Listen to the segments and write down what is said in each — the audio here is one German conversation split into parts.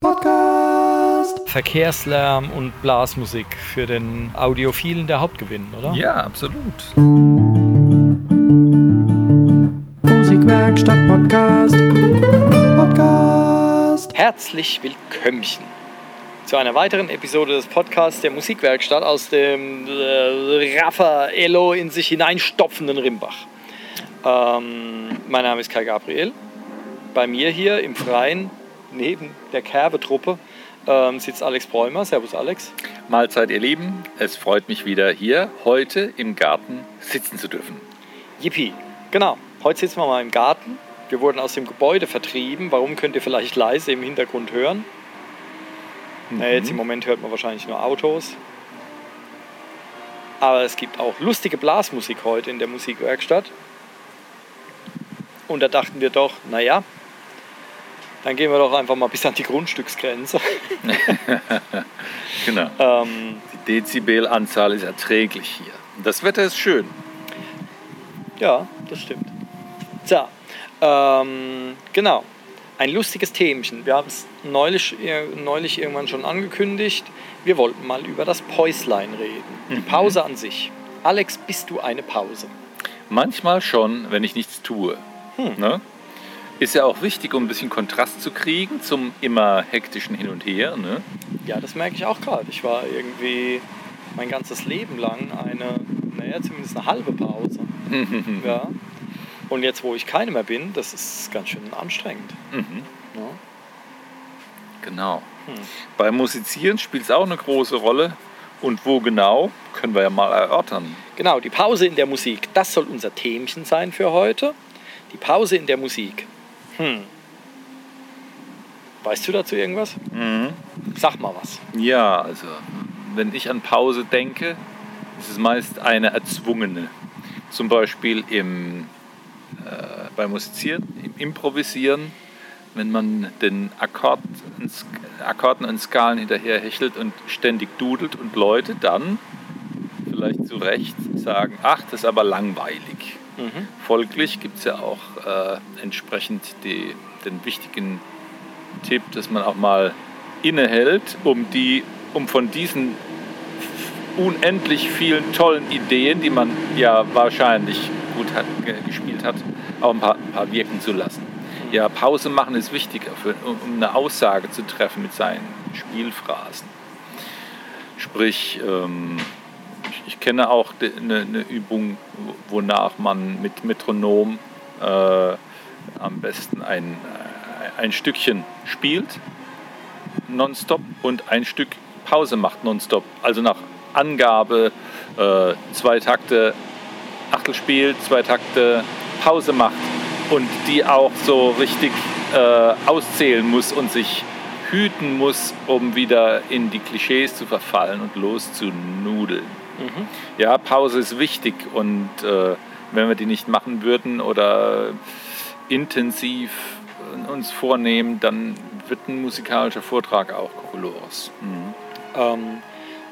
Podcast. Verkehrslärm und Blasmusik für den Audiophilen der Hauptgewinn, oder? Ja, absolut. Musikwerkstatt Podcast. Podcast. Herzlich willkömmchen zu einer weiteren Episode des Podcasts der Musikwerkstatt aus dem äh, Raffaello in sich hineinstopfenden Rimbach. Ähm, mein Name ist Kai Gabriel. Bei mir hier im Freien, neben der Kerbetruppe, ähm, sitzt Alex Bräumer. Servus Alex. Mahlzeit ihr Lieben, es freut mich wieder hier heute im Garten sitzen zu dürfen. Yippie, genau. Heute sitzen wir mal im Garten. Wir wurden aus dem Gebäude vertrieben. Warum könnt ihr vielleicht leise im Hintergrund hören? Mhm. Na, jetzt im Moment hört man wahrscheinlich nur Autos. Aber es gibt auch lustige Blasmusik heute in der Musikwerkstatt. Und da dachten wir doch, naja, dann gehen wir doch einfach mal bis an die Grundstücksgrenze. genau. Ähm, die Dezibelanzahl ist erträglich hier. Das Wetter ist schön. Ja, das stimmt. So, ähm, genau ein lustiges Themchen. Wir haben es neulich, neulich irgendwann schon angekündigt. Wir wollten mal über das Päuslein reden. Die mhm. Pause an sich. Alex, bist du eine Pause? Manchmal schon, wenn ich nichts tue. Hm. Ne? Ist ja auch wichtig, um ein bisschen Kontrast zu kriegen zum immer hektischen Hin und Her. Ne? Ja, das merke ich auch gerade. Ich war irgendwie mein ganzes Leben lang eine, naja, zumindest eine halbe Pause. ja. Und jetzt, wo ich keine mehr bin, das ist ganz schön anstrengend. Mhm. Ja. Genau. Hm. Beim Musizieren spielt es auch eine große Rolle. Und wo genau, können wir ja mal erörtern. Genau, die Pause in der Musik. Das soll unser Themchen sein für heute. Die Pause in der Musik. Hm. Weißt du dazu irgendwas? Mhm. Sag mal was. Ja, also wenn ich an Pause denke, ist es meist eine erzwungene. Zum Beispiel im äh, beim Musizieren, im Improvisieren, wenn man den Akkord, Akkorden und Skalen hinterher hechelt und ständig dudelt und Leute dann vielleicht zu Recht sagen, ach, das ist aber langweilig. Mhm. Folglich gibt es ja auch äh, entsprechend die, den wichtigen Tipp, dass man auch mal innehält, um, die, um von diesen unendlich vielen tollen Ideen, die man ja wahrscheinlich gut hat, gespielt hat, auch ein paar, ein paar, wirken zu lassen. Ja, Pause machen ist wichtiger, für, um eine Aussage zu treffen mit seinen Spielphrasen. Sprich, ähm, ich, kenne auch eine, eine, Übung, wonach man mit Metronom äh, am besten ein, ein Stückchen spielt, nonstop, und ein Stück Pause macht nonstop. Also nach Angabe äh, zwei Takte Achtel spielt, zwei Takte Pause macht und die auch so richtig äh, auszählen muss und sich hüten muss, um wieder in die Klischees zu verfallen und loszunudeln. Mhm. Ja, Pause ist wichtig und äh, wenn wir die nicht machen würden oder intensiv uns vornehmen, dann wird ein musikalischer Vortrag auch kokolores. Mhm. Ähm,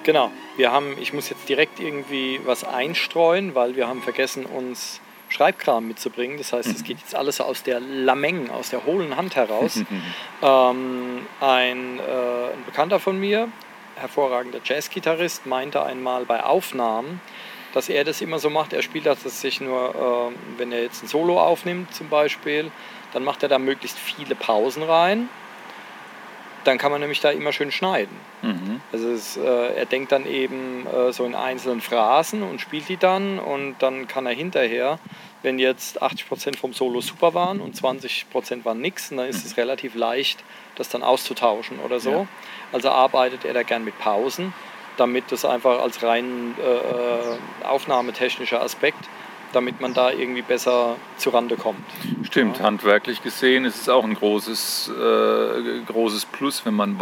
Genau, wir haben, ich muss jetzt direkt irgendwie was einstreuen, weil wir haben vergessen, uns Schreibkram mitzubringen. Das heißt, es geht jetzt alles aus der Lameng, aus der hohlen Hand heraus. ähm, ein, äh, ein Bekannter von mir, hervorragender Jazzgitarrist, meinte einmal bei Aufnahmen, dass er das immer so macht. Er spielt das sich nur, äh, wenn er jetzt ein Solo aufnimmt zum Beispiel, dann macht er da möglichst viele Pausen rein dann kann man nämlich da immer schön schneiden. Mhm. Also es, äh, er denkt dann eben äh, so in einzelnen Phrasen und spielt die dann und dann kann er hinterher, wenn jetzt 80% vom Solo super waren und 20% waren nix, dann ist es relativ leicht, das dann auszutauschen oder so. Ja. Also arbeitet er da gern mit Pausen, damit das einfach als rein äh, aufnahmetechnischer Aspekt damit man da irgendwie besser zurande kommt. Stimmt, ja. handwerklich gesehen ist es auch ein großes, äh, großes Plus, wenn man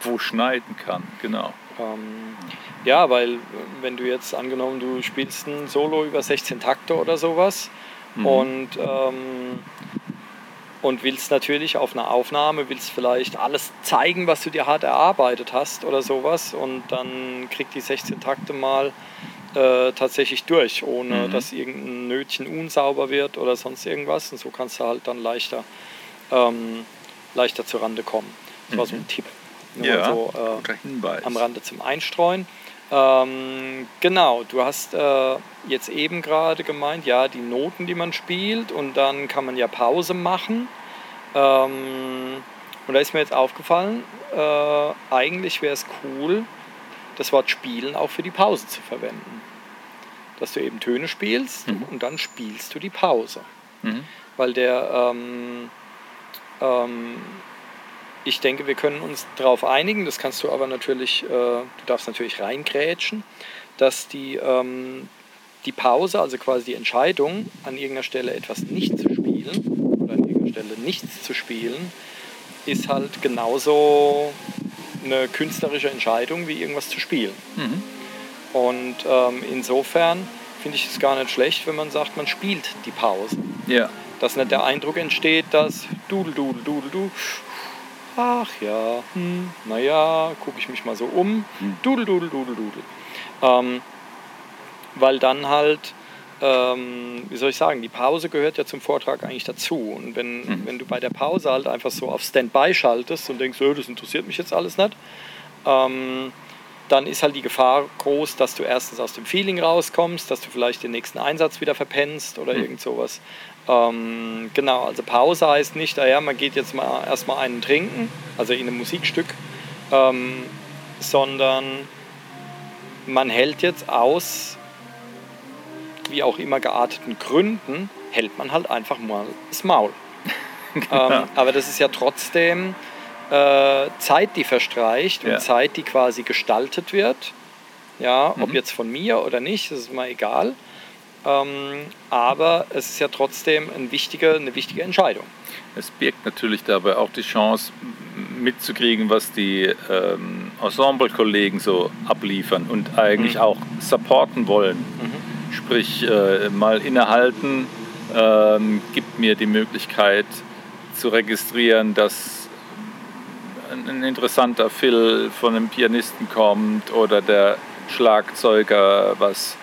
wo schneiden kann, genau. Ähm, ja, weil wenn du jetzt angenommen, du spielst ein Solo über 16 Takte oder sowas mhm. und, ähm, und willst natürlich auf einer Aufnahme, willst vielleicht alles zeigen, was du dir hart erarbeitet hast oder sowas und dann kriegt die 16 Takte mal äh, tatsächlich durch, ohne mhm. dass irgendein Nötchen unsauber wird oder sonst irgendwas. Und so kannst du halt dann leichter, ähm, leichter zur Rande kommen. Das war so ein Tipp. Nur Ja, so, äh, guter Hinweis. am Rande zum Einstreuen. Ähm, genau, du hast äh, jetzt eben gerade gemeint, ja, die Noten, die man spielt und dann kann man ja Pause machen. Ähm, und da ist mir jetzt aufgefallen, äh, eigentlich wäre es cool, das Wort spielen auch für die Pause zu verwenden. Dass du eben Töne spielst Mhm. und dann spielst du die Pause. Mhm. Weil der, ähm, ähm, ich denke, wir können uns darauf einigen, das kannst du aber natürlich, äh, du darfst natürlich reingrätschen, dass die, ähm, die Pause, also quasi die Entscheidung, an irgendeiner Stelle etwas nicht zu spielen oder an irgendeiner Stelle nichts zu spielen, ist halt genauso eine künstlerische Entscheidung wie irgendwas zu spielen. Mhm. Und ähm, insofern finde ich es gar nicht schlecht, wenn man sagt, man spielt die Pause Ja. dass nicht der Eindruck entsteht, dass dudel, dudel, dudel, du, ach ja, hm, naja, gucke ich mich mal so um, Hm. dudel, dudel, dudel, dudel. Ähm, weil dann halt, ähm, wie soll ich sagen, die Pause gehört ja zum Vortrag eigentlich dazu. Und wenn, Mhm. wenn du bei der Pause halt einfach so auf Standby schaltest und denkst, oh, das interessiert mich jetzt alles nicht, ähm, dann ist halt die Gefahr groß, dass du erstens aus dem Feeling rauskommst, dass du vielleicht den nächsten Einsatz wieder verpennst oder Mhm. irgend sowas. Ähm, genau, also Pause heißt nicht, naja, man geht jetzt mal erstmal einen trinken, also in einem Musikstück, ähm, sondern man hält jetzt aus, wie auch immer gearteten Gründen, hält man halt einfach mal das Maul. ähm, aber das ist ja trotzdem äh, Zeit, die verstreicht und Ja. Zeit, die quasi gestaltet wird. Ja, ob Mhm. jetzt von mir oder nicht, das ist mal egal. Ähm, aber es ist ja trotzdem ein wichtige, eine wichtige Entscheidung. Es birgt natürlich dabei auch die Chance mitzukriegen, was die ähm, Ensemble-Kollegen so abliefern und eigentlich Mhm. auch supporten wollen. Sprich, äh, mal innehalten, ähm, gibt mir die Möglichkeit zu registrieren, dass ein, interessanter Fill von einem Pianisten kommt oder der Schlagzeuger was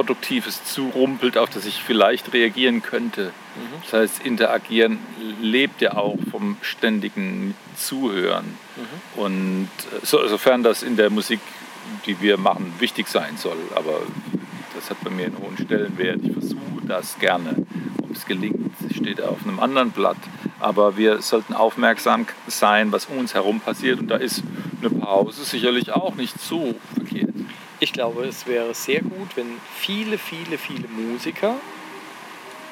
Produktives zurumpelt, auf das ich vielleicht reagieren könnte. Das heißt, Interagieren lebt ja auch vom ständigen Zuhören. Und äh, so, sofern das in der Musik, die wir machen, wichtig sein soll. Aber das hat bei mir einen hohen Stellenwert. Ich versuche das gerne. Ob es gelingt, steht auf einem anderen Blatt. Aber wir sollten aufmerksam sein, was um uns herum passiert. Und da ist eine Pause sicherlich auch nicht so verkehrt. Ich glaube, es wäre sehr gut, wenn viele, viele, viele Musiker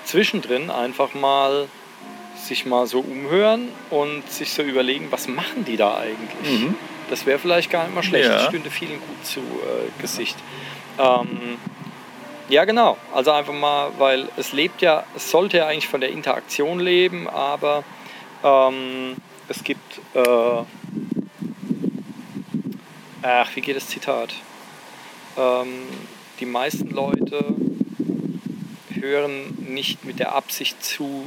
zwischendrin einfach mal sich mal so umhören und sich so überlegen, was machen die da eigentlich? Mhm. Das wäre vielleicht gar nicht mal schlecht, Ja. das stünde vielen gut zu äh, Gesicht. Ähm, ja, genau. Also einfach mal, weil es lebt ja, es sollte ja eigentlich von der Interaktion leben, aber ähm, es gibt, äh, ach, wie geht das Zitat? Ähm, die meisten Leute hören nicht mit der Absicht zu,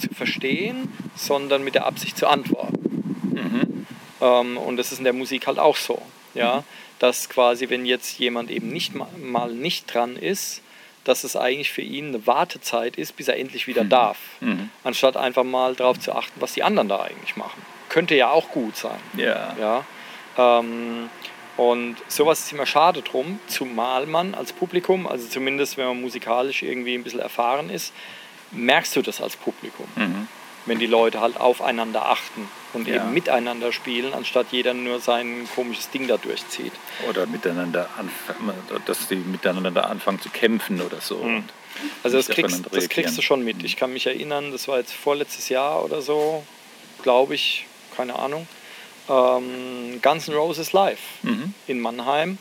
zu verstehen, sondern mit der Absicht zu antworten. Mhm. Ähm, und das ist in der Musik halt auch so. Ja? Dass quasi, wenn jetzt jemand eben nicht ma- mal nicht dran ist, dass es eigentlich für ihn eine Wartezeit ist, bis er endlich wieder darf. Mhm. Anstatt einfach mal darauf zu achten, was die anderen da eigentlich machen. Könnte ja auch gut sein. Ja. Ja? Ähm, und sowas ist immer schade drum, zumal man als Publikum, also zumindest wenn man musikalisch irgendwie ein bisschen erfahren ist, merkst du das als Publikum Mhm. wenn die Leute halt aufeinander achten und Ja. eben miteinander spielen, anstatt jeder nur sein komisches Ding da durchzieht. Oder miteinander anfangen, dass die miteinander anfangen zu kämpfen oder so. Mhm. Also das kriegst, das kriegst du schon mit. Ich kann mich erinnern, das war jetzt vorletztes Jahr oder so, glaube ich, keine Ahnung. Ähm, Guns N' Roses live Mhm. in Mannheim.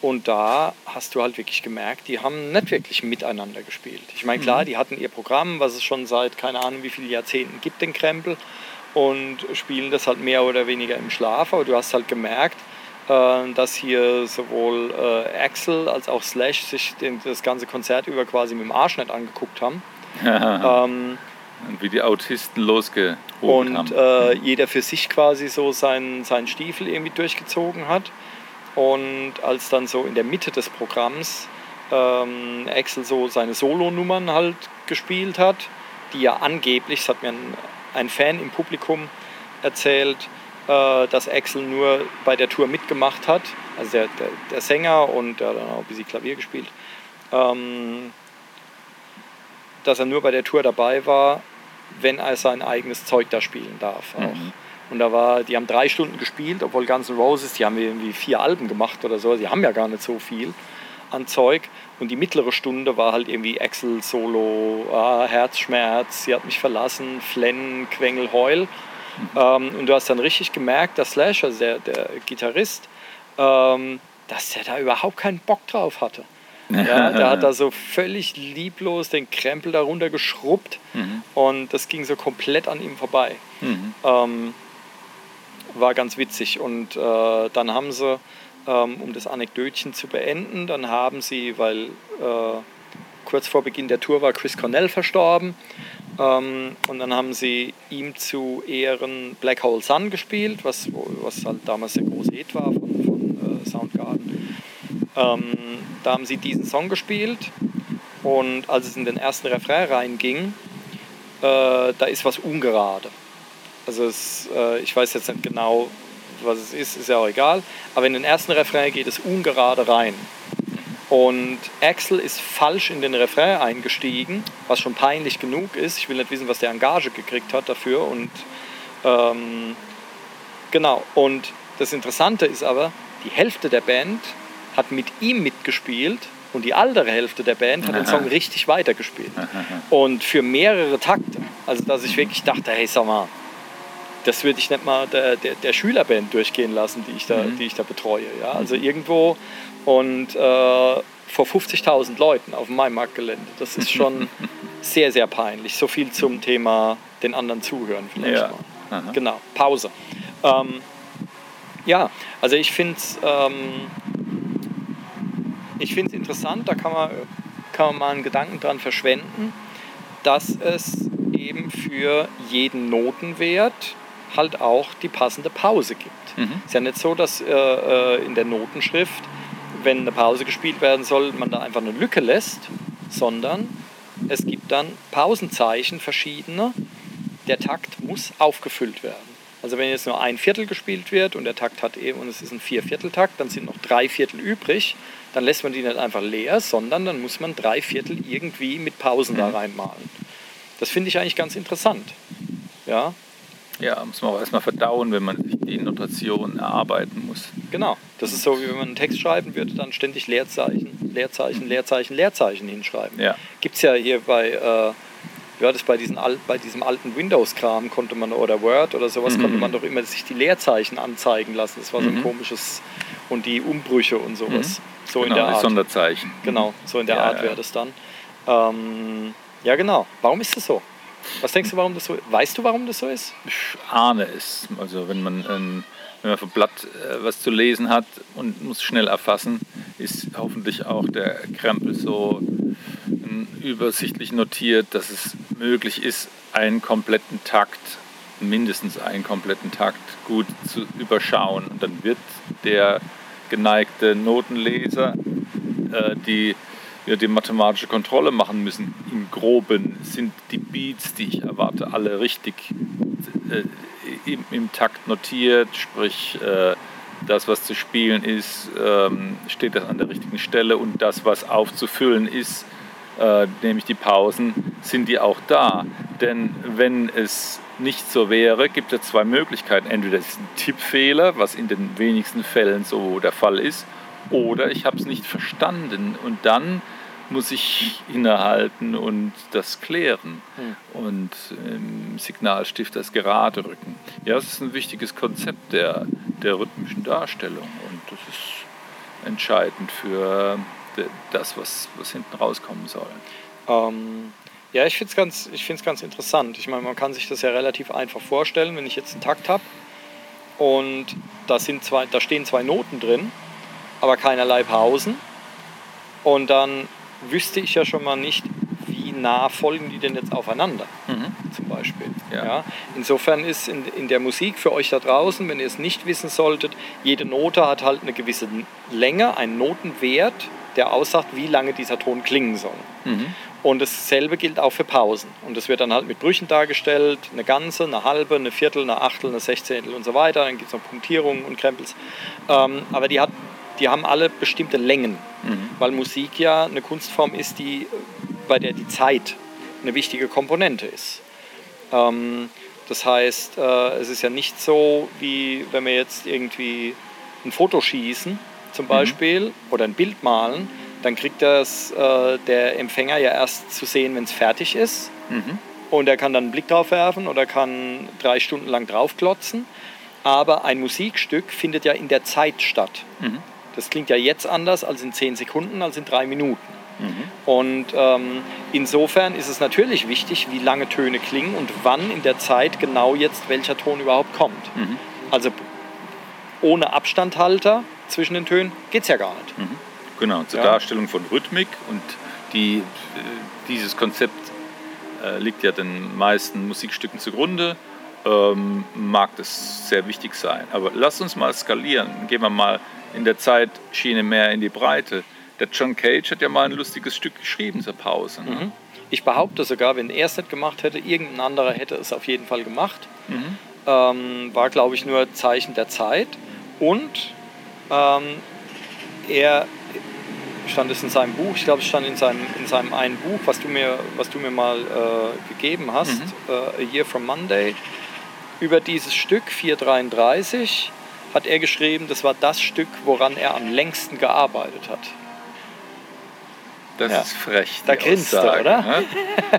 Und da hast du halt wirklich gemerkt, die haben nicht wirklich miteinander gespielt. Ich meine, klar, die hatten ihr Programm, was es schon seit keine Ahnung wie vielen Jahrzehnten gibt, den Krempel, und spielen das halt mehr oder weniger im Schlaf. Aber du hast halt gemerkt, äh, dass hier sowohl äh, Axel als auch Slash sich das ganze Konzert über quasi mit dem Arsch nicht angeguckt haben. Ähm, Und wie die Autisten losgeholt und haben. äh, jeder für sich quasi so seinen, seinen Stiefel irgendwie durchgezogen hat. Und als dann so in der Mitte des Programms ähm, Axel so seine Solonummern halt gespielt hat, die ja angeblich, das hat mir ein, ein Fan im Publikum erzählt, äh, dass Axel nur bei der Tour mitgemacht hat, also der, der, der Sänger und der hat dann auch ein bisschen Klavier gespielt, ähm, dass er nur bei der Tour dabei war, wenn er sein eigenes Zeug da spielen darf. Mhm. Und da war, die haben drei Stunden gespielt, obwohl Guns N' Roses, die haben irgendwie vier Alben gemacht oder so, die haben ja gar nicht so viel an Zeug. Und die mittlere Stunde war halt irgendwie Axel Solo, ah, Herzschmerz, sie hat mich verlassen, Flennen, Quengel, Heul. Ähm, und du hast dann richtig gemerkt, dass Slash, also der, der Gitarrist, ähm, dass der da überhaupt keinen Bock drauf hatte. Ja, der hat da so völlig lieblos den Krempel darunter geschrubbt Mhm. und das ging so komplett an ihm vorbei. Mhm. Ähm, war ganz witzig. Und äh, dann haben sie, ähm, um das Anekdötchen zu beenden, dann haben sie, weil äh, kurz vor Beginn der Tour war Chris Cornell verstorben, ähm, und dann haben sie ihm zu Ehren Black Hole Sun gespielt, was, was halt damals der große Hit war von, von äh, Soundgarden. Ähm, da haben sie diesen Song gespielt und als es in den ersten Refrain reinging, äh, da ist was ungerade. Also es, äh, ich weiß jetzt nicht genau, was es ist, ist ja auch egal. Aber in den ersten Refrain geht es ungerade rein. Und Axel ist falsch in den Refrain eingestiegen, was schon peinlich genug ist. Ich will nicht wissen, was der Engage gekriegt hat dafür. Und ähm, genau. Und das Interessante ist aber, die Hälfte der Band hat mit ihm mitgespielt und die andere Hälfte der Band hat den Song richtig weitergespielt. Und für mehrere Takte. Also, dass ich wirklich dachte, hey, sag mal, das würde ich nicht mal der, der, der Schülerband durchgehen lassen, die ich da, Mhm. die ich da betreue. Ja? Also irgendwo und äh, vor 50.000 Leuten auf dem Maimarktgelände. Das ist schon sehr, sehr peinlich. So viel zum Thema den anderen zuhören vielleicht Ja. mal. Aha. Genau, Pause. Ähm, ja, also ich finde es ähm, ich find's interessant, da kann man, kann man mal einen Gedanken dran verschwenden, dass es eben für jeden Notenwert halt auch die passende Pause gibt. Mhm. Ist ja nicht so, dass äh, äh, in der Notenschrift, wenn eine Pause gespielt werden soll, man da einfach eine Lücke lässt, sondern es gibt dann Pausenzeichen verschiedene. Der Takt muss aufgefüllt werden. Also wenn jetzt nur ein Viertel gespielt wird und der Takt hat eben und es ist ein Viervierteltakt, dann sind noch drei Viertel übrig. Dann lässt man die nicht einfach leer, sondern dann muss man drei Viertel irgendwie mit Pausen da Mhm. reinmalen. Das finde ich eigentlich ganz interessant. Ja, Ja, muss man auch erstmal verdauen, wenn man sich die Notation erarbeiten muss. Genau. Das ist so, wie wenn man einen Text schreiben würde, dann ständig Leerzeichen, Leerzeichen, Leerzeichen, Leerzeichen hinschreiben. Ja. Gibt es ja hier bei, äh, ja, das bei, diesen bei diesem alten Windows-Kram konnte man, oder Word oder sowas, Mhm. konnte man doch immer sich die Leerzeichen anzeigen lassen. Das war so ein Mhm. komisches, und die Umbrüche und sowas. So in genau, der die Art. Sonderzeichen. Genau, so in der Ja, Art ja. wäre das dann. Ähm, ja, genau. Warum ist das so? Was denkst du, warum das so ist? Weißt du, warum das so ist? Ich ahne es. Also wenn man, ähm, wenn man vom Blatt äh, was zu lesen hat und muss schnell erfassen, ist hoffentlich auch der Krempel so ähm, übersichtlich notiert, dass es möglich ist, einen kompletten Takt, mindestens einen kompletten Takt gut zu überschauen. Und dann wird der geneigte Notenleser, äh, die ja, die mathematische Kontrolle machen müssen. Im Groben sind die Beats, die ich erwarte, alle richtig äh, im, im Takt notiert, sprich äh, das, was zu spielen ist, ähm, steht das an der richtigen Stelle und das, was aufzufüllen ist, äh, nämlich die Pausen, sind die auch da. Denn wenn es nicht so wäre, gibt es zwei Möglichkeiten. Entweder es ist ein Tippfehler, was in den wenigsten Fällen so der Fall ist, oder ich habe es nicht verstanden und dann muss ich innehalten und das klären Hm. und im Signalstift das gerade rücken. Ja, das ist ein wichtiges Konzept der, der rhythmischen Darstellung und das ist entscheidend für de- das, was, was hinten rauskommen soll. Ähm, ja, ich finde es ganz, ich find's ganz interessant. Ich meine, man kann sich das ja relativ einfach vorstellen, wenn ich jetzt einen Takt habe und da, sind zwei, da stehen zwei Noten drin, aber keinerlei Pausen. Und dann wüsste ich ja schon mal nicht, wie nah folgen die denn jetzt aufeinander, zum Beispiel. Ja. Ja. Insofern ist in, in der Musik für euch da draußen, wenn ihr es nicht wissen solltet, jede Note hat halt eine gewisse Länge, einen Notenwert, der aussagt, wie lange dieser Ton klingen soll. Mhm. Und dasselbe gilt auch für Pausen. Und das wird dann halt mit Brüchen dargestellt, eine ganze, eine halbe, eine Viertel, eine Achtel, eine Sechzehntel und so weiter. Dann gibt es noch Punktierungen und Krempels. Ähm, aber die, hat, die haben alle bestimmte Längen, mhm. weil Musik ja eine Kunstform ist, die, bei der die Zeit eine wichtige Komponente ist. Ähm, das heißt, äh, es ist ja nicht so, wie wenn wir jetzt irgendwie ein Foto schießen, zum mhm. Beispiel, mhm. oder ein Bild malen, dann kriegt das äh, der Empfänger ja erst zu sehen, wenn es fertig ist. Mhm. Und er kann dann einen Blick drauf werfen oder kann drei Stunden lang draufklotzen. Aber ein Musikstück findet ja in der Zeit statt. Mhm. Das klingt ja jetzt anders als in zehn Sekunden, als in drei Minuten. Mhm. Und ähm, insofern ist es natürlich wichtig, wie lange Töne klingen und wann in der Zeit genau jetzt welcher Ton überhaupt kommt. Mhm. Also ohne Abstandhalter zwischen den Tönen geht es ja gar nicht. Genau, zur ja. Darstellung von Rhythmik und die, äh, dieses Konzept äh, liegt ja den meisten Musikstücken zugrunde. Ähm, mag das sehr wichtig sein. Aber lass uns mal skalieren. Gehen wir mal in der Zeitschiene mehr in die Breite. Der John Cage hat ja mal ein lustiges Stück geschrieben zur Pause. Ne? Mhm. Ich behaupte sogar, wenn er es nicht gemacht hätte, irgendein anderer hätte es auf jeden Fall gemacht. Mhm. Ähm, war, glaube ich, nur Zeichen der Zeit. Und ähm, er stand es in seinem Buch, ich glaube, es stand in seinem, in seinem einen Buch, was du mir, was du mir mal äh, gegeben hast, mhm. äh, A Year from Monday, über dieses Stück 433 hat er geschrieben, das war das Stück, woran er am längsten gearbeitet hat. Das ja. ist frech. Da grinst er, oder? Ne?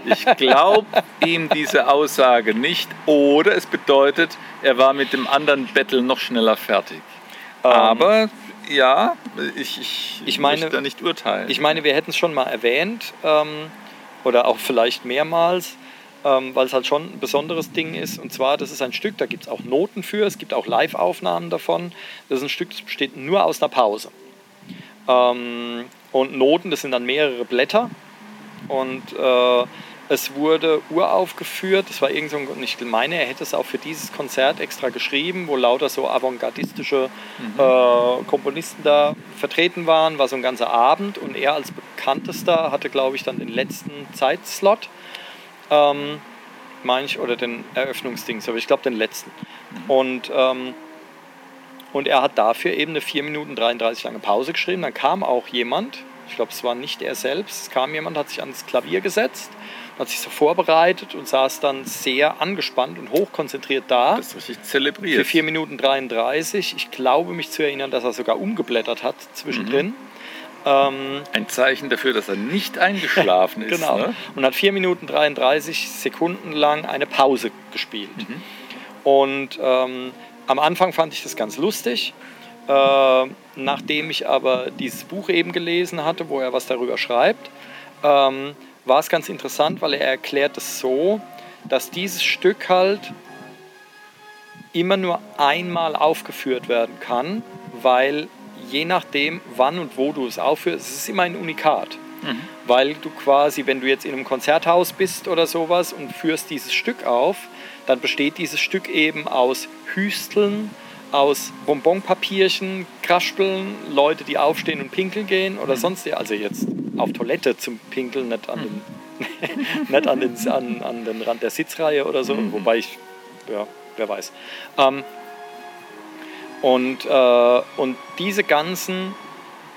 Ich glaube ihm diese Aussage nicht. Oder es bedeutet, er war mit dem anderen Battle noch schneller fertig. Ähm, Aber ja, ich, ich, ich meine, möchte da nicht urteilen. Ich meine, wir hätten es schon mal erwähnt ähm, oder auch vielleicht mehrmals, ähm, weil es halt schon ein besonderes Ding ist. Und zwar, das ist ein Stück, da gibt es auch Noten für, es gibt auch Live-Aufnahmen davon. Das ist ein Stück, das besteht nur aus einer Pause. Ähm, und Noten, das sind dann mehrere Blätter. Und äh, es wurde uraufgeführt, das war irgend so ein, ich meine, er hätte es auch für dieses Konzert extra geschrieben, wo lauter so avantgardistische mhm. äh, Komponisten da vertreten waren, war so ein ganzer Abend und er als bekanntester hatte, glaube ich, dann den letzten Zeitslot, ähm, meine ich, oder den Eröffnungsdings, aber ich glaube den letzten. Mhm. Und, ähm, und er hat dafür eben eine 4 Minuten 33 lange Pause geschrieben. Dann kam auch jemand, ich glaube, es war nicht er selbst, es kam jemand, hat sich ans Klavier gesetzt hat sich so vorbereitet und saß dann sehr angespannt und hochkonzentriert da. Das ist richtig zelebriert. Für 4 Minuten 33. Ich glaube mich zu erinnern, dass er sogar umgeblättert hat zwischendrin. Mhm. Ähm, Ein Zeichen dafür, dass er nicht eingeschlafen ist. genau. Ne? Und hat 4 Minuten 33 Sekunden lang eine Pause gespielt. Mhm. Und ähm, am Anfang fand ich das ganz lustig. Äh, nachdem ich aber dieses Buch eben gelesen hatte, wo er was darüber schreibt, ähm, war es ganz interessant, weil er erklärt es so, dass dieses Stück halt immer nur einmal aufgeführt werden kann, weil je nachdem, wann und wo du es aufführst, es ist immer ein Unikat. Mhm. Weil du quasi, wenn du jetzt in einem Konzerthaus bist oder sowas und führst dieses Stück auf, dann besteht dieses Stück eben aus Hüsteln, aus Bonbonpapierchen, Kraspeln, Leute, die aufstehen und pinkeln gehen oder mhm. sonst, also jetzt auf Toilette zum Pinkeln, nicht an den, nicht an den, an, an den Rand der Sitzreihe oder so, mhm. wobei ich, ja, wer weiß. Ähm, und, äh, und diese ganzen,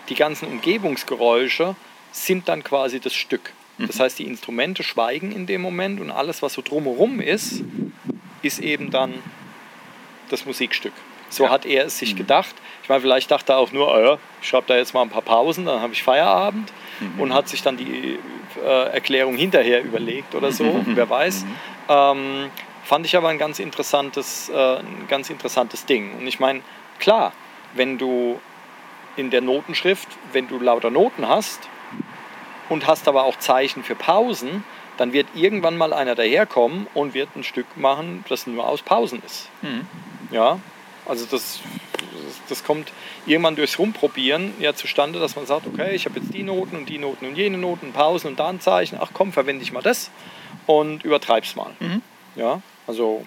die ganzen Umgebungsgeräusche sind dann quasi das Stück. Das mhm. heißt, die Instrumente schweigen in dem Moment und alles, was so drumherum ist, ist eben dann das Musikstück. So ja. hat er es sich mhm. gedacht. Ich meine, vielleicht dachte er auch nur, äh, ich schreibe da jetzt mal ein paar Pausen, dann habe ich Feierabend mhm. und hat sich dann die äh, Erklärung hinterher überlegt oder so, mhm. wer weiß. Mhm. Ähm, fand ich aber ein ganz interessantes, äh, ein ganz interessantes Ding. Und ich meine, klar, wenn du in der Notenschrift, wenn du lauter Noten hast und hast aber auch Zeichen für Pausen, dann wird irgendwann mal einer daherkommen und wird ein Stück machen, das nur aus Pausen ist. Mhm. Ja, also das, das kommt irgendwann durchs Rumprobieren ja zustande, dass man sagt, okay, ich habe jetzt die Noten und die Noten und jene Noten, Pausen und da ein Zeichen, ach komm, verwende ich mal das und übertreib's mal. Mhm. Ja, also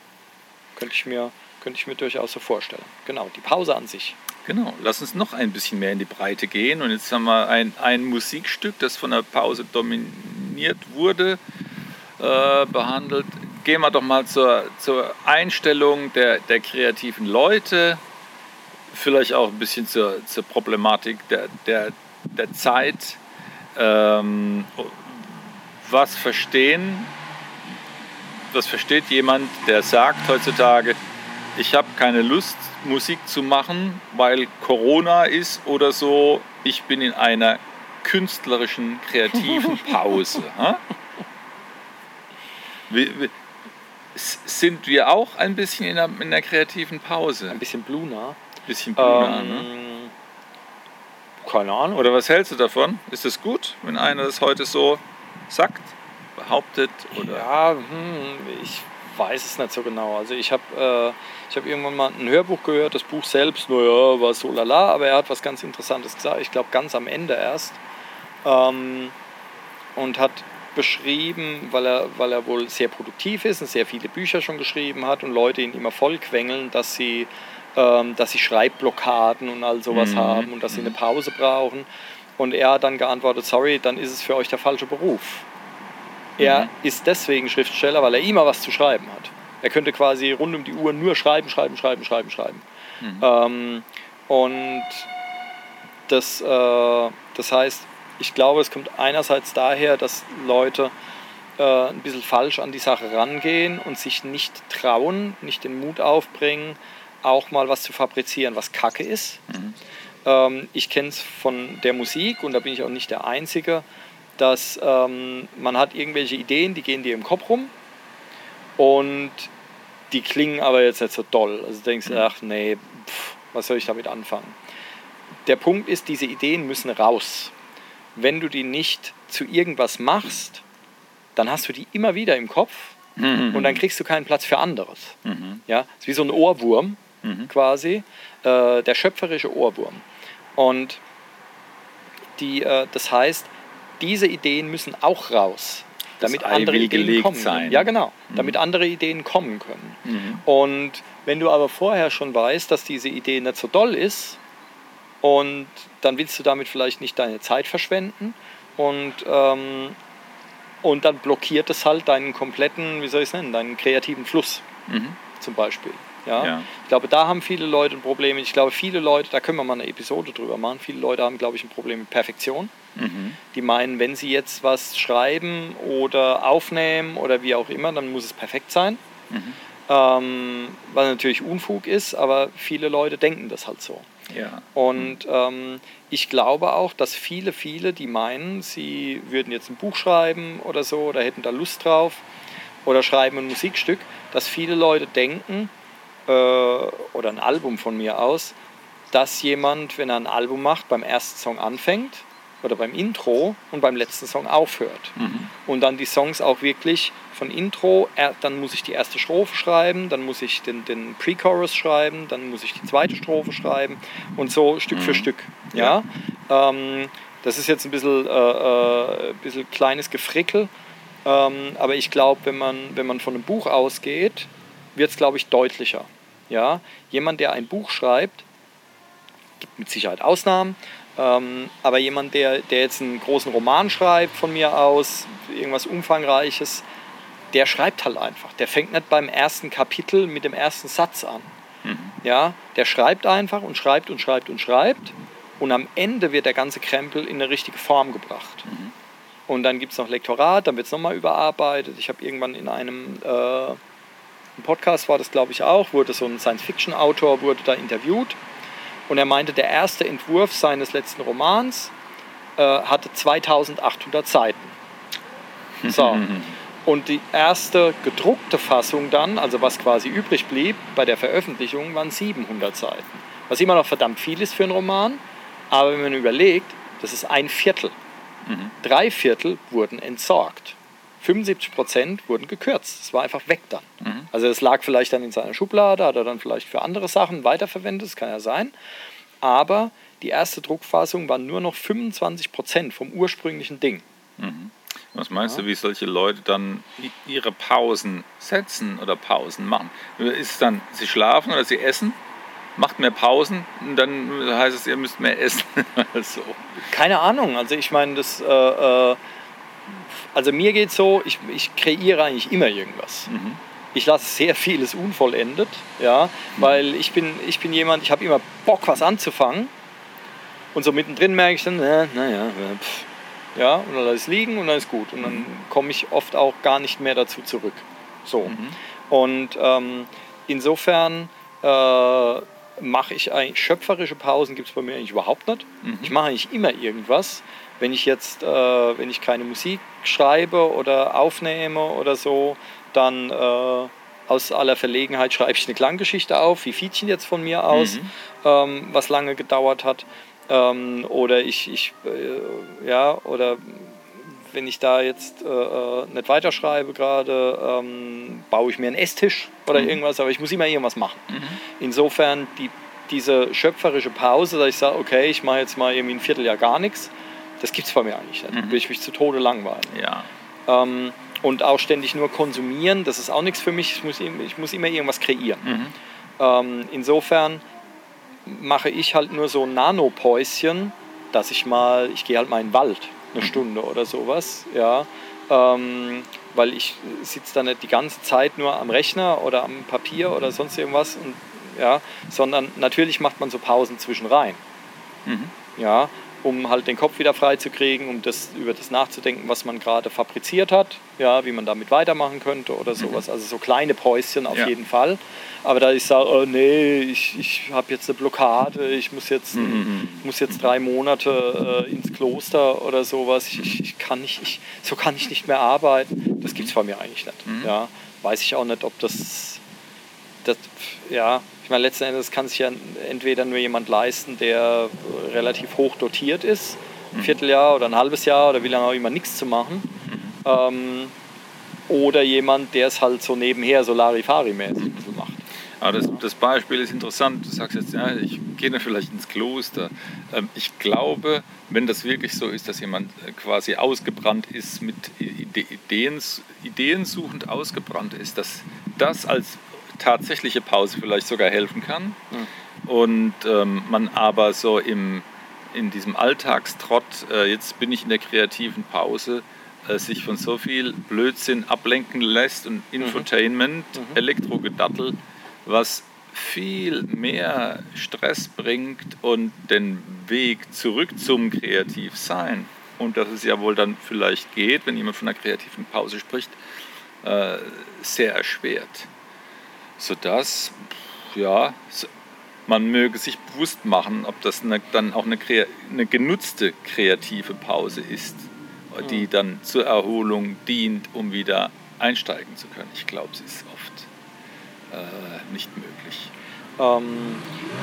könnte ich, mir, könnte ich mir durchaus so vorstellen. Genau, die Pause an sich. Genau, lass uns noch ein bisschen mehr in die Breite gehen und jetzt haben wir ein, ein Musikstück, das von der Pause dominiert wurde, äh, behandelt. Gehen wir doch mal zur, zur Einstellung der, der kreativen Leute, vielleicht auch ein bisschen zur, zur Problematik der, der, der Zeit. Ähm, was verstehen, was versteht jemand, der sagt heutzutage, ich habe keine Lust, Musik zu machen, weil Corona ist oder so. Ich bin in einer künstlerischen, kreativen Pause. Sind wir auch ein bisschen in einer, in einer kreativen Pause? Ein bisschen Bluna. Ein bisschen Bluna, ähm, ne? Keine Ahnung. Oder was hältst du davon? Ist es gut, wenn einer das heute so sagt, behauptet? Oder? Ja, hm, ich weiß es nicht so genau. Also ich habe äh, hab irgendwann mal ein Hörbuch gehört, das Buch selbst, naja, war so lala, aber er hat was ganz Interessantes gesagt, ich glaube ganz am Ende erst. Ähm, und hat beschrieben, weil er, weil er wohl sehr produktiv ist und sehr viele Bücher schon geschrieben hat und Leute ihn immer vollquengeln, dass sie, ähm, dass sie Schreibblockaden und all sowas Mhm. haben und dass sie eine Pause brauchen. Und er hat dann geantwortet, sorry, dann ist es für euch der falsche Beruf. Er Mhm. ist deswegen Schriftsteller, weil er immer was zu schreiben hat. Er könnte quasi rund um die Uhr nur schreiben, schreiben, schreiben, schreiben, schreiben. Mhm. Ähm, und das, äh, das heißt, ich glaube, es kommt einerseits daher, dass Leute äh, ein bisschen falsch an die Sache rangehen und sich nicht trauen, nicht den Mut aufbringen, auch mal was zu fabrizieren, was Kacke ist. Mhm. Ähm, ich kenne es von der Musik und da bin ich auch nicht der Einzige, dass ähm, man hat irgendwelche Ideen, die gehen dir im Kopf rum und die klingen aber jetzt nicht so doll. Also du denkst, Mhm. ach nee, pff, was soll ich damit anfangen? Der Punkt ist, diese Ideen müssen raus. Wenn du die nicht zu irgendwas machst, dann hast du die immer wieder im Kopf Mhm. und dann kriegst du keinen Platz für anderes. Mhm. Ja, ist wie so ein Ohrwurm Mhm. quasi, äh, der schöpferische Ohrwurm. Und die, äh, das heißt, diese Ideen müssen auch raus, Das damit Ei andere Ideen kommen. sein. Können. Ja, genau, damit andere Ideen kommen können. Mhm. Und wenn du aber vorher schon weißt, dass diese Idee nicht so doll ist, und dann willst du damit vielleicht nicht deine Zeit verschwenden und, ähm, und dann blockiert es halt deinen kompletten, wie soll ich es nennen, deinen kreativen Fluss Mhm. zum Beispiel. Ja? Ja. Ich glaube, da haben viele Leute ein Problem. Ich glaube, viele Leute, da können wir mal eine Episode drüber machen, viele Leute haben, glaube ich, ein Problem mit Perfektion. Mhm. Die meinen, wenn sie jetzt was schreiben oder aufnehmen oder wie auch immer, dann muss es perfekt sein. Mhm. Ähm, was natürlich Unfug ist, aber viele Leute denken das halt so. Ja. Und ähm, ich glaube auch, dass viele, viele, die meinen, sie würden jetzt ein Buch schreiben oder so oder hätten da Lust drauf oder schreiben ein Musikstück, dass viele Leute denken, äh, oder ein Album von mir aus, dass jemand, wenn er ein Album macht, beim ersten Song anfängt oder beim Intro und beim letzten Song aufhört. Mhm. Und dann die Songs auch wirklich von Intro, dann muss ich die erste Strophe schreiben, dann muss ich den, den Pre-Chorus schreiben, dann muss ich die zweite Strophe schreiben und so Stück für Mhm. Stück. Ja? Ähm, das ist jetzt ein bisschen, äh, äh, ein bisschen kleines Gefrickel, ähm, aber ich glaube, wenn man, wenn man von einem Buch ausgeht, wird es, glaube ich, deutlicher. Ja? Jemand, der ein Buch schreibt, gibt mit Sicherheit Ausnahmen, ähm, aber jemand, der, der jetzt einen großen Roman schreibt von mir aus, irgendwas Umfangreiches, der schreibt halt einfach. Der fängt nicht beim ersten Kapitel mit dem ersten Satz an. Mhm. Ja, der schreibt einfach und schreibt und schreibt und schreibt und am Ende wird der ganze Krempel in eine richtige Form gebracht. Mhm. Und dann gibt es noch Lektorat, dann wird es nochmal überarbeitet. Ich habe irgendwann in einem äh, Podcast war das, glaube ich, auch, wurde so ein Science-Fiction-Autor, wurde da interviewt und er meinte, der erste Entwurf seines letzten Romans äh, hatte 2800 Seiten. So. Und die erste gedruckte Fassung dann, also was quasi übrig blieb bei der Veröffentlichung, waren 700 Seiten. Was immer noch verdammt viel ist für einen Roman, aber wenn man überlegt, das ist ein Viertel. Mhm. Drei Viertel wurden entsorgt. 75 Prozent wurden gekürzt. Es war einfach weg dann. Mhm. Also es lag vielleicht dann in seiner Schublade, hat er dann vielleicht für andere Sachen weiterverwendet, das kann ja sein. Aber die erste Druckfassung war nur noch 25 Prozent vom ursprünglichen Ding. Mhm. Was meinst du, wie solche Leute dann ihre Pausen setzen oder Pausen machen? Ist es dann, sie schlafen oder sie essen? Macht mehr Pausen und dann heißt es, ihr müsst mehr essen. so. Keine Ahnung. Also ich meine, das, äh, äh, also mir geht es so, ich, ich kreiere eigentlich immer irgendwas. Mhm. Ich lasse sehr vieles unvollendet, ja, weil ich bin, ich bin jemand, ich habe immer Bock, was anzufangen. Und so mittendrin merke ich dann, naja, na ja, und dann lasse ich es liegen und dann ist gut. Und dann komme ich oft auch gar nicht mehr dazu zurück. So. Mhm. Und ähm, insofern äh, mache ich eigentlich schöpferische Pausen gibt es bei mir eigentlich überhaupt nicht. Mhm. Ich mache eigentlich immer irgendwas. Wenn ich jetzt, äh, wenn ich keine Musik schreibe oder aufnehme oder so, dann äh, aus aller Verlegenheit schreibe ich eine Klanggeschichte auf, wie Fietchen jetzt von mir aus, Mhm. ähm, was lange gedauert hat. Ähm, oder ich, ich äh, ja, oder wenn ich da jetzt äh, äh, nicht weiterschreibe gerade, ähm, baue ich mir einen Esstisch oder Mhm. irgendwas, aber ich muss immer irgendwas machen. Insofern die, diese schöpferische Pause, dass ich sage, okay, ich mache jetzt mal irgendwie ein Vierteljahr gar nichts, das gibt es bei mir eigentlich nicht. Da Mhm. würde ich mich zu Tode langweilen. Ja. Ähm, und auch ständig nur konsumieren, das ist auch nichts für mich. Ich muss, ich muss immer irgendwas kreieren. Mhm. Ähm, insofern mache ich halt nur so Nanopäuschen, dass ich mal, ich gehe halt mal in den Wald eine Stunde oder sowas, ja, ähm, weil ich sitze da nicht die ganze Zeit nur am Rechner oder am Papier oder sonst irgendwas, und, ja, sondern natürlich macht man so Pausen zwischen rein, Mhm. ja, um halt den Kopf wieder frei zu kriegen, um das, über das nachzudenken, was man gerade fabriziert hat, ja, wie man damit weitermachen könnte oder sowas. Also so kleine Päuschen auf Ja. jeden Fall. Aber da ich sage, oh, nee, ich, ich habe jetzt eine Blockade, ich muss jetzt, Mhm. muss jetzt drei Monate äh, ins Kloster oder sowas, ich, ich, ich kann nicht, ich, so kann ich nicht mehr arbeiten. Das gibt es bei mir eigentlich nicht. Mhm. Ja, weiß ich auch nicht, ob das, das ja, ich meine, letzten Endes kann sich ja entweder nur jemand leisten, der relativ hoch dotiert ist, ein Vierteljahr oder ein halbes Jahr oder wie lange auch immer nichts zu machen. Ähm, oder jemand, der es halt so nebenher so Larifari-mäßig macht. Aber das, das Beispiel ist interessant. Du sagst jetzt, ja, ich gehe da vielleicht ins Kloster. Ähm, ich glaube, wenn das wirklich so ist, dass jemand äh, quasi ausgebrannt ist, mit Ide Ideen, ideensuchend ausgebrannt ist, dass das als tatsächliche Pause vielleicht sogar helfen kann. Und ähm, man aber so im, in diesem Alltagstrott, äh, jetzt bin ich in der kreativen Pause, äh, sich von so viel Blödsinn ablenken lässt und Infotainment, Elektrogedattel, was viel mehr Stress bringt und den Weg zurück zum Kreativsein. Und dass es ja wohl dann vielleicht geht, wenn jemand von einer kreativen Pause spricht, äh, sehr erschwert. Sodass, ja, man möge sich bewusst machen, ob das eine, dann auch eine, eine genutzte kreative Pause ist, die dann zur Erholung dient, um wieder einsteigen zu können. Ich glaube, sie ist oft äh, nicht möglich. Ähm,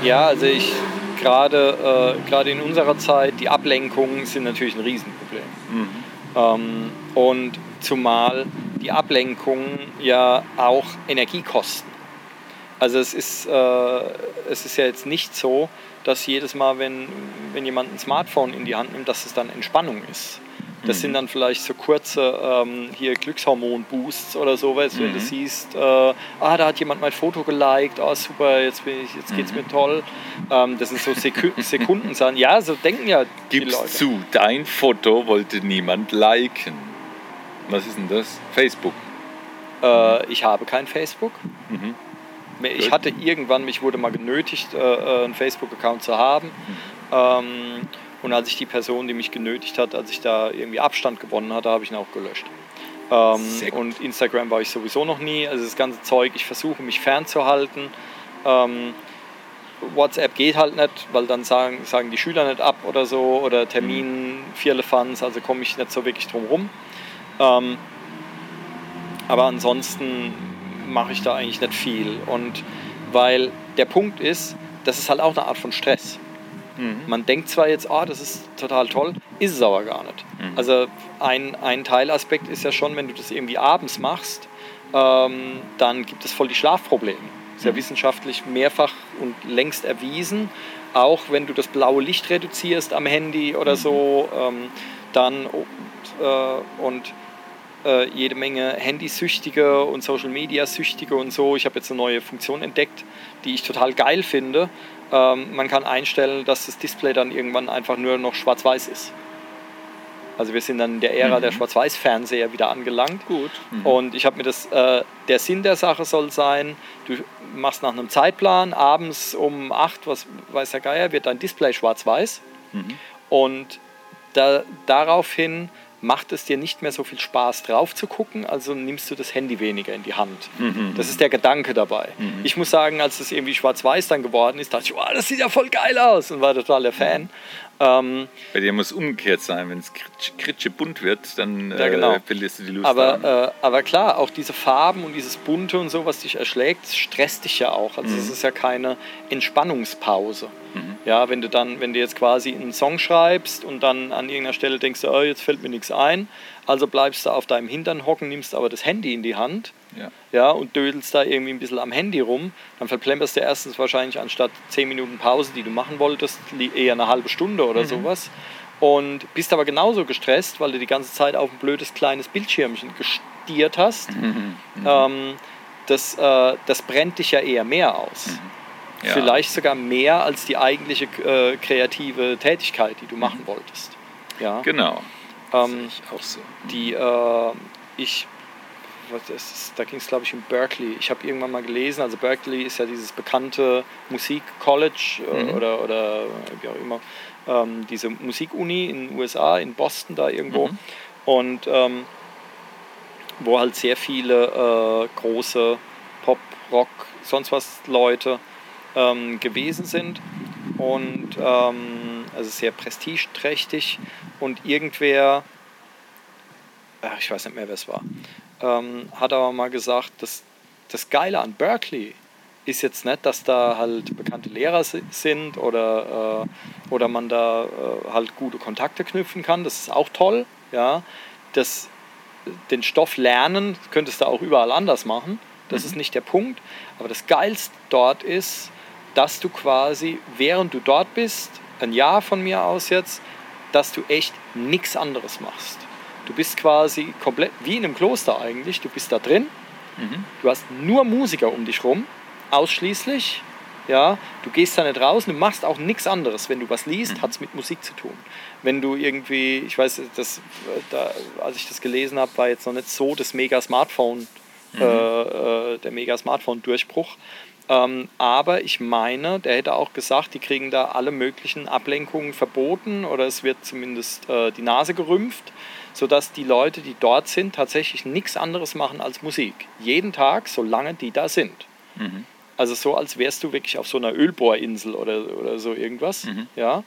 ja, also ich gerade äh, gerade in unserer Zeit, die Ablenkungen sind natürlich ein Riesenproblem. Mhm. Ähm, und zumal die Ablenkungen ja auch Energie kosten. Also es ist, äh, es ist ja jetzt nicht so, dass jedes Mal, wenn, wenn jemand ein Smartphone in die Hand nimmt, dass es dann Entspannung ist. Das Mhm. sind dann vielleicht so kurze ähm, hier Glückshormon-Boosts oder sowas, wenn du Mhm. siehst, äh, ah, da hat jemand mein Foto geliked, ah super, jetzt, bin ich, jetzt geht's Mhm. mir toll. Ähm, das sind so Seku Sekunden sein. Ja, so denken ja die Gib's Leute. zu, dein Foto wollte niemand liken. Was ist denn das? Facebook. Äh, ich habe kein Facebook. Mhm. Ich hatte irgendwann, mich wurde mal genötigt, äh, äh, einen Facebook-Account zu haben. Ähm, und als ich die Person, die mich genötigt hat, als ich da irgendwie Abstand gewonnen hatte, habe ich ihn auch gelöscht. Ähm, und Instagram war ich sowieso noch nie. Also das ganze Zeug, ich versuche mich fernzuhalten. Ähm, WhatsApp geht halt nicht, weil dann sagen, sagen die Schüler nicht ab oder so oder Termin, Vierlefanz, also komme ich nicht so wirklich drum rum. Ähm, aber ansonsten mache ich da eigentlich nicht viel. Und weil der Punkt ist, das ist halt auch eine Art von Stress. Mhm. Man denkt zwar jetzt, oh, das ist total toll, ist es aber gar nicht. Mhm. Also ein, ein Teilaspekt ist ja schon, wenn du das irgendwie abends machst, ähm, dann gibt es voll die Schlafprobleme. Ist ja Mhm. wissenschaftlich mehrfach und längst erwiesen. Auch wenn du das blaue Licht reduzierst am Handy oder Mhm. so, ähm, dann und, äh, und äh, jede Menge Handysüchtige und Social Media Süchtige und so. Ich habe jetzt eine neue Funktion entdeckt, die ich total geil finde. Ähm, man kann einstellen, dass das Display dann irgendwann einfach nur noch schwarz-weiß ist. Also wir sind dann in der Ära der Schwarz-Weiß-Fernseher wieder angelangt. Gut. Mhm. Und ich habe mir das, äh, der Sinn der Sache soll sein, du machst nach einem Zeitplan, abends um 8, was weiß der Geier, wird dein Display schwarz-weiß. Und da, daraufhin macht es dir nicht mehr so viel Spaß drauf zu gucken, also nimmst du das Handy weniger in die Hand. Das ist der Gedanke dabei. Ich muss sagen, als es irgendwie schwarz-weiß dann geworden ist, dachte ich, wow, das sieht ja voll geil aus und war total der Fan. Ähm, Bei dir muss umgekehrt sein. Wenn es kritsch- kritsche bunt wird, dann Ja, genau. äh, verlierst du die Lust aber, äh, aber klar, auch diese Farben und dieses Bunte und so, was dich erschlägt, stresst dich ja auch. Also es ist ja keine Entspannungspause. Ja, wenn du dann, wenn du jetzt quasi einen Song schreibst und dann an irgendeiner Stelle denkst, oh, jetzt fällt mir nichts ein, also bleibst du auf deinem Hintern hocken, nimmst aber das Handy in die Hand ja. ja, und dödelst da irgendwie ein bisschen am Handy rum, dann verplemperst du erstens wahrscheinlich anstatt 10 Minuten Pause, die du machen wolltest, eher eine halbe Stunde oder sowas. Und bist aber genauso gestresst, weil du die ganze Zeit auf ein blödes kleines Bildschirmchen gestiert hast. Ähm, das, äh, das brennt dich ja eher mehr aus. Ja. Vielleicht sogar mehr als die eigentliche äh, kreative Tätigkeit, die du machen wolltest. Ja. Genau. Ähm, ich auch so. die äh, ich was ist, das? da ging es glaube ich um Berkeley. Ich habe irgendwann mal gelesen, also Berkeley ist ja dieses bekannte Musikcollege äh, Mhm. oder, oder wie auch immer, ähm, diese Musikuni in den USA, in Boston da irgendwo. Mhm. Und ähm, wo halt sehr viele äh, große Pop, Rock, sonst was Leute ähm, gewesen sind. Und ähm, also sehr prestigeträchtig. Und irgendwer, ach, ich weiß nicht mehr, wer es war, ähm, hat aber mal gesagt, dass das Geile an Berkeley ist jetzt nicht, dass da halt bekannte Lehrer si- sind oder, äh, oder man da äh, halt gute Kontakte knüpfen kann. Das ist auch toll. Ja. Das, den Stoff lernen könntest du auch überall anders machen. Das ist nicht der Punkt. Aber das Geilste dort ist, dass du quasi, während du dort bist, ein Jahr von mir aus jetzt, dass du echt nichts anderes machst. Du bist quasi komplett wie in einem Kloster eigentlich. Du bist da drin. Du hast nur Musiker um dich rum, ausschließlich. Ja, du gehst da nicht raus, du machst auch nichts anderes. Wenn du was liest, hat es mit Musik zu tun. Wenn du irgendwie, ich weiß, das, da, als ich das gelesen habe, war jetzt noch nicht so das Mega-Smartphone, äh, äh, der Mega-Smartphone-Durchbruch. Ähm, aber ich meine, der hätte auch gesagt, die kriegen da alle möglichen Ablenkungen verboten oder es wird zumindest äh, die Nase gerümpft, sodass die Leute, die dort sind, tatsächlich nichts anderes machen als Musik. Jeden Tag, solange die da sind. Also so, als wärst du wirklich auf so einer Ölbohrinsel oder, oder so irgendwas. Ja?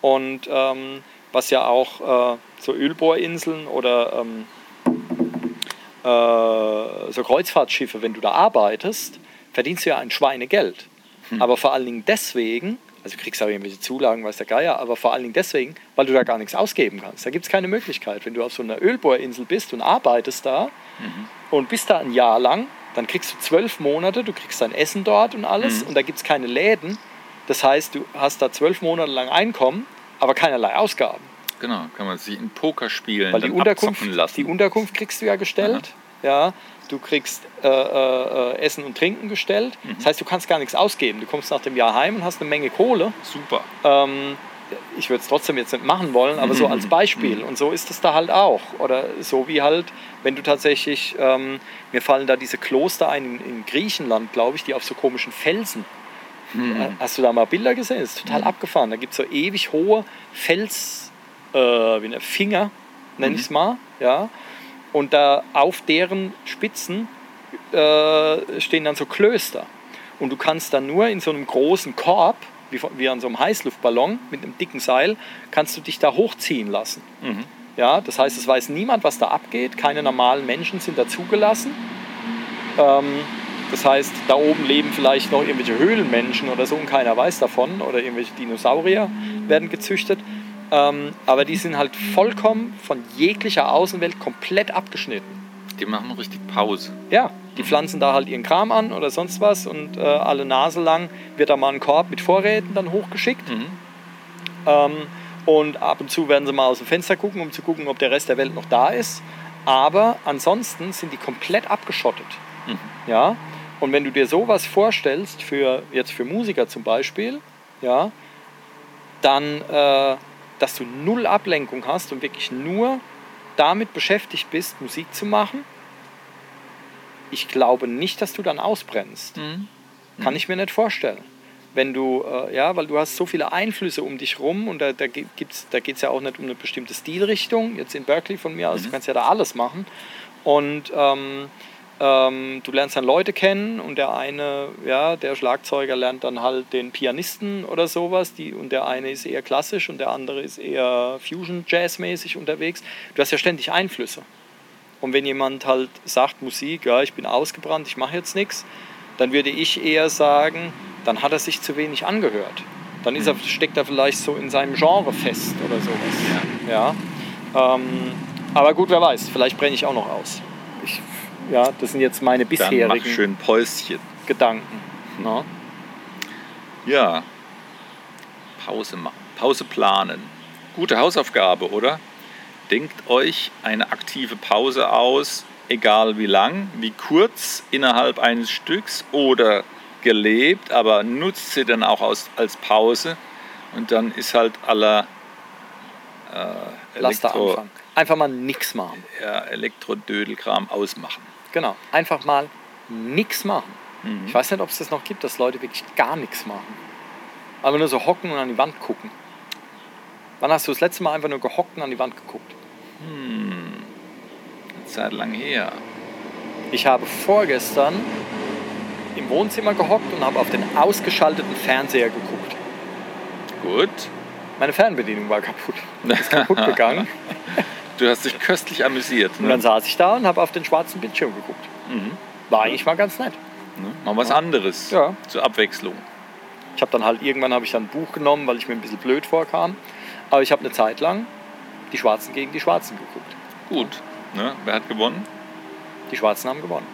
Und ähm, was ja auch äh, so Ölbohrinseln oder ähm, äh, so Kreuzfahrtschiffe, wenn du da arbeitest, verdienst du ja ein Schweinegeld. Aber vor allen Dingen deswegen, also du kriegst auch irgendwelche Zulagen, weiß der Geier, aber vor allen Dingen deswegen, weil du da gar nichts ausgeben kannst. Da gibt es keine Möglichkeit. Wenn du auf so einer Ölbohrinsel bist und arbeitest da und bist da ein Jahr lang, dann kriegst du zwölf Monate, du kriegst dein Essen dort und alles und da gibt es keine Läden. Das heißt, du hast da zwölf Monate lang Einkommen, aber keinerlei Ausgaben. Genau, kann man sich in Pokerspielen Weil die Unterkunft, lassen. die Unterkunft kriegst du ja gestellt. Ja, du kriegst äh, äh, Essen und Trinken gestellt. Mhm. Das heißt, du kannst gar nichts ausgeben. Du kommst nach dem Jahr heim und hast eine Menge Kohle. Super. Ähm, ich würde es trotzdem jetzt nicht machen wollen, aber so Mhm. als Beispiel. Und so ist es da halt auch. Oder so wie halt, wenn du tatsächlich, ähm, mir fallen da diese Kloster ein in, in Griechenland, glaube ich, die auf so komischen Felsen. Äh, Hast du da mal Bilder gesehen? Das ist total abgefahren. Da gibt es so ewig hohe Fels, äh, wie eine Finger, nenne ich es mal. Ja? Und da auf deren Spitzen äh, stehen dann so Klöster. Und du kannst dann nur in so einem großen Korb, wie, wie an so einem Heißluftballon mit einem dicken Seil, kannst du dich da hochziehen lassen. Ja, das heißt, es weiß niemand, was da abgeht. Keine normalen Menschen sind da zugelassen. Ähm, das heißt, da oben leben vielleicht noch irgendwelche Höhlenmenschen oder so und keiner weiß davon. Oder irgendwelche Dinosaurier werden gezüchtet. Ähm, aber die sind halt vollkommen von jeglicher Außenwelt komplett abgeschnitten. Die machen richtig Pause. Ja, die pflanzen da halt ihren Kram an oder sonst was und äh, alle Nase lang wird da mal ein Korb mit Vorräten dann hochgeschickt. Ähm, und ab und zu werden sie mal aus dem Fenster gucken, um zu gucken, ob der Rest der Welt noch da ist. Aber ansonsten sind die komplett abgeschottet. Ja? Und wenn du dir sowas vorstellst, für, jetzt für Musiker zum Beispiel, ja, dann, äh, dass du null Ablenkung hast und wirklich nur damit beschäftigt bist, Musik zu machen, ich glaube nicht, dass du dann ausbrennst. Mhm. Kann ich mir nicht vorstellen. Wenn du, äh, ja, weil du hast so viele Einflüsse um dich rum und da, da, gibt's, da geht es ja auch nicht um eine bestimmte Stilrichtung. Jetzt in Berkeley von mir aus, du kannst ja da alles machen. Und ähm, ähm, du lernst dann Leute kennen und der eine, ja, der Schlagzeuger lernt dann halt den Pianisten oder sowas die, und der eine ist eher klassisch und der andere ist eher Fusion-Jazz-mäßig unterwegs. Du hast ja ständig Einflüsse. Und wenn jemand halt sagt, Musik, ja, ich bin ausgebrannt, ich mache jetzt nichts, dann würde ich eher sagen, dann hat er sich zu wenig angehört. Dann ist er, steckt er vielleicht so in seinem Genre fest oder sowas. Ja. Ähm, aber gut, wer weiß, vielleicht brenne ich auch noch aus. Ich, ja, das sind jetzt meine Dann mach bisherigen schön Päuschen. Gedanken. Na? Ja. Pause machen. Pause planen. Gute Hausaufgabe, oder? Denkt euch eine aktive Pause aus, egal wie lang, wie kurz innerhalb eines Stücks oder gelebt, aber nutzt sie dann auch aus, als Pause und dann ist halt aller äh, Elektro, anfangen. Einfach mal nichts machen. ja, Elektrodödelkram ausmachen. Genau. Einfach mal nichts machen. Mhm. Ich weiß nicht, ob es das noch gibt, dass Leute wirklich gar nichts machen. Aber nur so hocken und an die Wand gucken. Wann hast du das letzte Mal einfach nur gehockt und an die Wand geguckt? Eine Zeit lang her. Ich habe vorgestern im Wohnzimmer gehockt und habe auf den ausgeschalteten Fernseher geguckt. Gut. Meine Fernbedienung war kaputt. Ist kaputt gegangen. Du hast dich köstlich amüsiert. Und dann Ne? saß ich da und habe auf den schwarzen Bildschirm geguckt. Mhm. War eigentlich mal ganz nett. Ne? Mal was anderes. Ja. Zur Abwechslung. Ich habe dann halt irgendwann habe ich dann ein Buch genommen, weil ich mir ein bisschen blöd vorkam. Aber ich habe eine Zeit lang die Schwarzen gegen die Schwarzen geguckt. Gut. Ne? Wer hat gewonnen? Die Schwarzen haben gewonnen.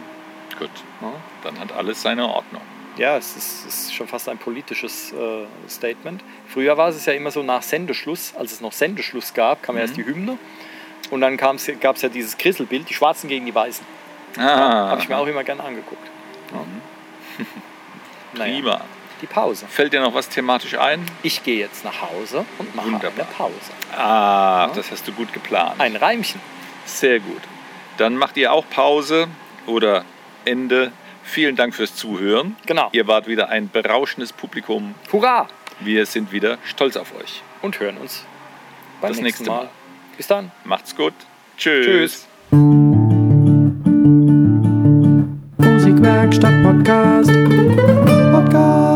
Gut. Ja. Dann hat alles seine Ordnung. Ja, es ist, es ist schon fast ein politisches äh, Statement. Früher war es ja immer so nach Sendeschluss, als es noch Sendeschluss gab, kam erst die Hymne. Und dann gab es ja dieses Krisselbild, die Schwarzen gegen die Weißen. Ah, Habe ich mir auch immer gerne angeguckt. Ja. Naja, prima. die Pause. Fällt dir noch was thematisch ein? Ich gehe jetzt nach Hause und mache Wunderbar. eine Pause. Ah, Ja. das hast du gut geplant. Ein Reimchen. Sehr gut. Dann macht ihr auch Pause oder Ende. Vielen Dank fürs Zuhören. Genau. Ihr wart wieder ein berauschendes Publikum. Hurra! Wir sind wieder stolz auf euch. Und hören uns beim Das nächsten nächste Mal. Mal. Bis dann. Macht's gut. Tschüss. Tschüss. Musikwerkstatt Podcast. Podcast.